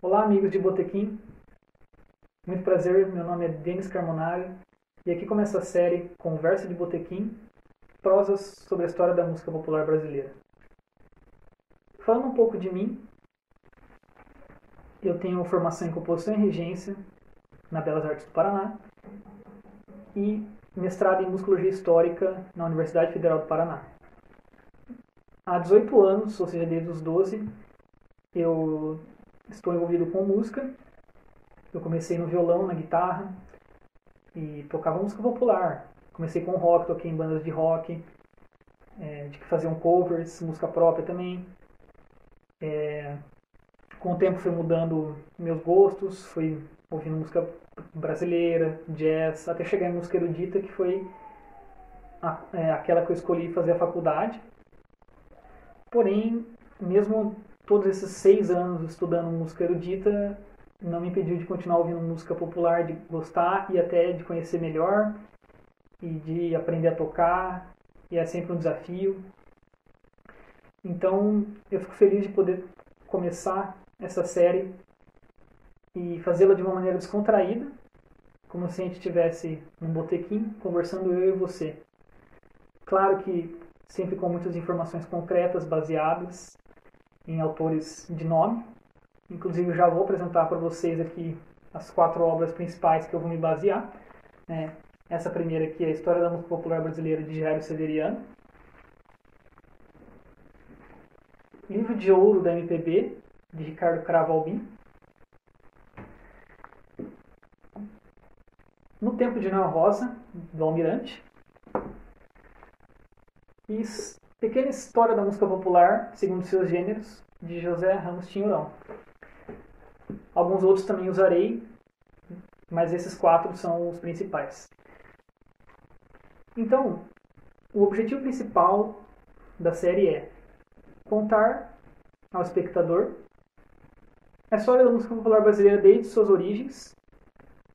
Olá, amigos de Botequim. Muito prazer, meu nome é Denis Carmonari e aqui começa a série Conversa de Botequim, prosas sobre a história da música popular brasileira. Falando um pouco de mim, eu tenho formação em composição e regência na Belas Artes do Paraná e mestrado em musicologia histórica na Universidade Federal do Paraná. Há 18 anos, ou seja, desde os 12, eu estou envolvido com música. Eu comecei no violão, na guitarra e tocava música popular. Comecei com rock, toquei em bandas de rock, é, de faziam covers, música própria também. É, com o tempo fui mudando meus gostos, fui ouvindo música brasileira, jazz, até chegar em música erudita, que foi a, é, aquela que eu escolhi fazer a faculdade. Porém, mesmo todos esses seis anos estudando música erudita, não me impediu de continuar ouvindo música popular, de gostar e até de conhecer melhor e de aprender a tocar, e é sempre um desafio. Então, eu fico feliz de poder começar essa série e fazê-la de uma maneira descontraída, como se a gente estivesse num botequim conversando eu e você. Claro que sempre com muitas informações concretas, baseadas em autores de nome. Inclusive, já vou apresentar para vocês aqui as quatro obras principais que eu vou me basear. Né? Essa primeira aqui é a História da Música Popular Brasileira de Jairo Severiano. Livro de Ouro da MPB, de Ricardo Cravo Albim. Tempo de Noel Rosa, do Almirante. E Pequena História da Música Popular, segundo seus gêneros, de José Ramos Tinhurão. Alguns outros também usarei, mas esses quatro são os principais. Então, o objetivo principal da série é contar ao espectador a história da música popular brasileira desde suas origens,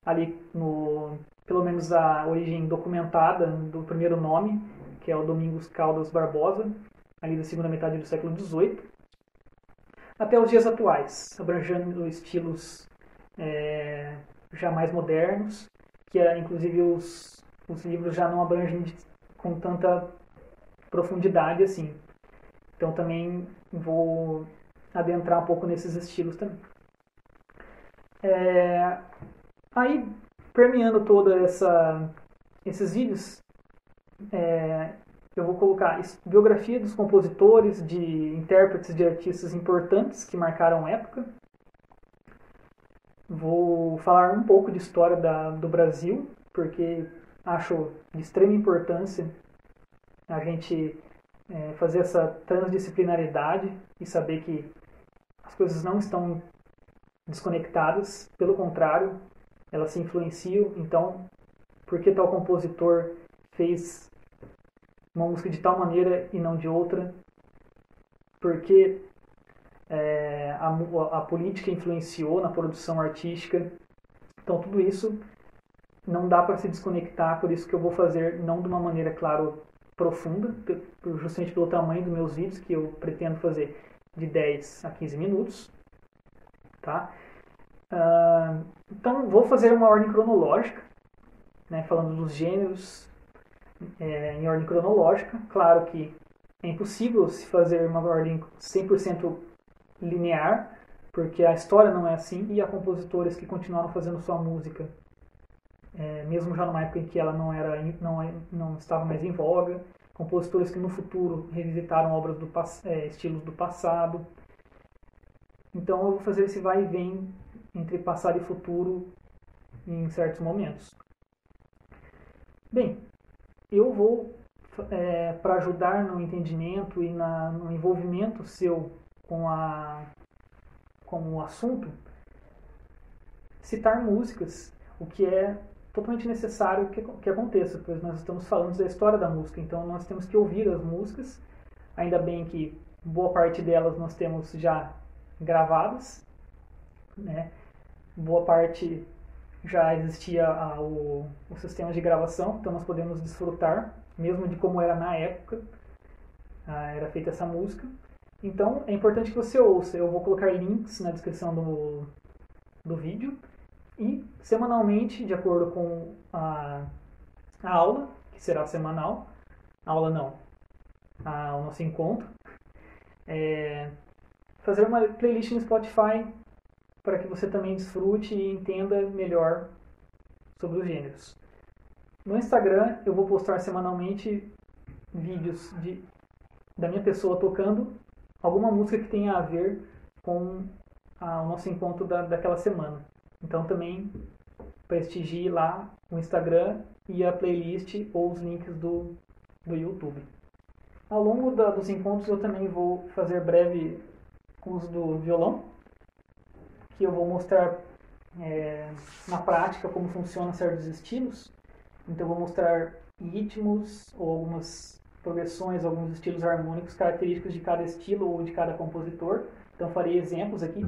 ali no pelo menos a origem documentada do primeiro nome, que é o Domingos Caldas Barbosa, ali da segunda metade do século XVIII, até os dias atuais, abrangendo estilos é, já mais modernos, que é, inclusive os, os livros já não abrangem com tanta profundidade assim. Então também vou adentrar um pouco nesses estilos também. É, aí, permeando toda essa esses vídeos, é, eu vou colocar biografia dos compositores, de intérpretes de artistas importantes que marcaram época. Vou falar um pouco de história da, do Brasil, porque acho de extrema importância a gente é, fazer essa transdisciplinaridade e saber que as coisas não estão desconectadas, pelo contrário, elas se influenciam. Então, por que tal compositor fez uma música de tal maneira e não de outra? Porque é, a, a política influenciou na produção artística. Então, tudo isso não dá para se desconectar, por isso que eu vou fazer, não de uma maneira, claro, profunda, justamente pelo tamanho dos meus vídeos, que eu pretendo fazer de 10 a 15 minutos. Tá? Uh, então, vou fazer uma ordem cronológica, né, falando dos gêneros é, em ordem cronológica. Claro que é impossível se fazer uma ordem 100% linear, porque a história não é assim, e há compositores que continuaram fazendo sua música, é, mesmo já numa época em que ela não, era, não, é, não estava mais em voga, compositores que no futuro revisitaram obras do, é, estilos do passado. Então eu vou fazer esse vai e vem entre passado e futuro em certos momentos. Bem, eu vou, é, para ajudar no entendimento e na, no envolvimento seu com, a, com o assunto, citar músicas, o que é totalmente necessário que, que aconteça, pois nós estamos falando da história da música, então nós temos que ouvir as músicas, ainda bem que boa parte delas nós temos já gravadas, né? Boa parte já existia a, o, o sistema de gravação, então nós podemos desfrutar, mesmo de como era na época, ah, era feita essa música. Então é importante que você ouça. Eu vou colocar links na descrição do, do vídeo. E semanalmente, de acordo com a, a aula, que será semanal, aula não, a, o nosso encontro, é, fazer uma playlist no Spotify para que você também desfrute e entenda melhor sobre os gêneros. No Instagram eu vou postar semanalmente vídeos de, da minha pessoa tocando alguma música que tenha a ver com a, o nosso encontro da, daquela semana. Então também prestigie lá o Instagram e a playlist ou os links do, do YouTube. Ao longo da, dos encontros eu também vou fazer breve uso do violão, que eu vou mostrar é, na prática como funciona certos estilos. Então eu vou mostrar ritmos ou algumas progressões, alguns estilos harmônicos característicos de cada estilo ou de cada compositor. Então farei exemplos aqui.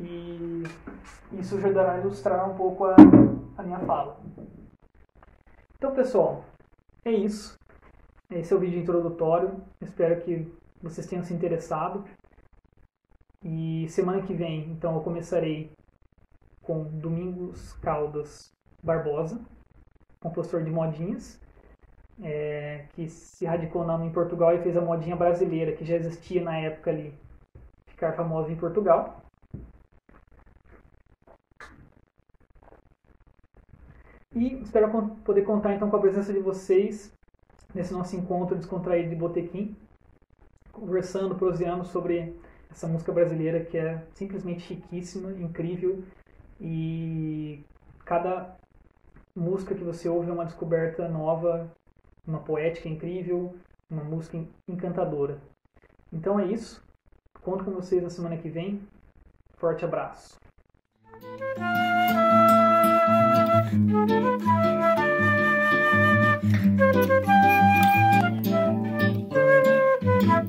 E isso ajudará a ilustrar um pouco a, a minha fala. Então pessoal, é isso. Esse é o vídeo introdutório. Espero que vocês tenham se interessado. E semana que vem, então, eu começarei com Domingos Caldas Barbosa, compositor de modinhas, é, que se radicou não, em Portugal e fez a modinha brasileira, que já existia na época ali, ficar famosa em Portugal. E espero poder contar então com a presença de vocês nesse nosso encontro descontraído de botequim, conversando, proseando sobre essa música brasileira que é simplesmente riquíssima, incrível e cada música que você ouve é uma descoberta nova, uma poética incrível, uma música encantadora. Então é isso. Conto com vocês na semana que vem. Forte abraço.